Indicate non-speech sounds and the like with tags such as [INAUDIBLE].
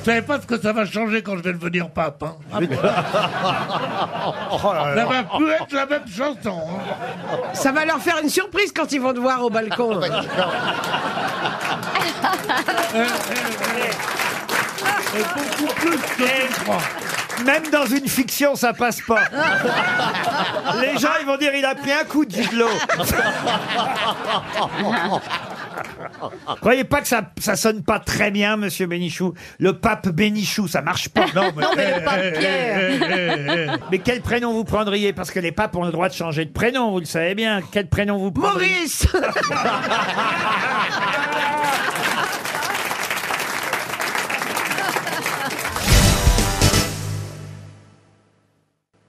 Vous savez pas ce que ça va changer quand je vais devenir pape. Hein [LAUGHS] Oh là ça va plus être la même chanson. hein. Ça va leur faire une surprise quand ils vont te voir au balcon. [LAUGHS] Et beaucoup plus que tu crois. Même dans une fiction, ça passe pas. Les gens, ils vont dire, il a pris un coup de gigolo. [LAUGHS] Croyez pas que ça, ça sonne pas très bien, monsieur Bénichou. Le pape Bénichou, ça marche pas. [LAUGHS] Non, mais, le pape Eh, Pierre. eh, eh, eh. mais quel prénom vous prendriez? Parce que les papes ont le droit de changer de prénom, vous le savez bien. Quel prénom vous prendriez? Maurice [LAUGHS]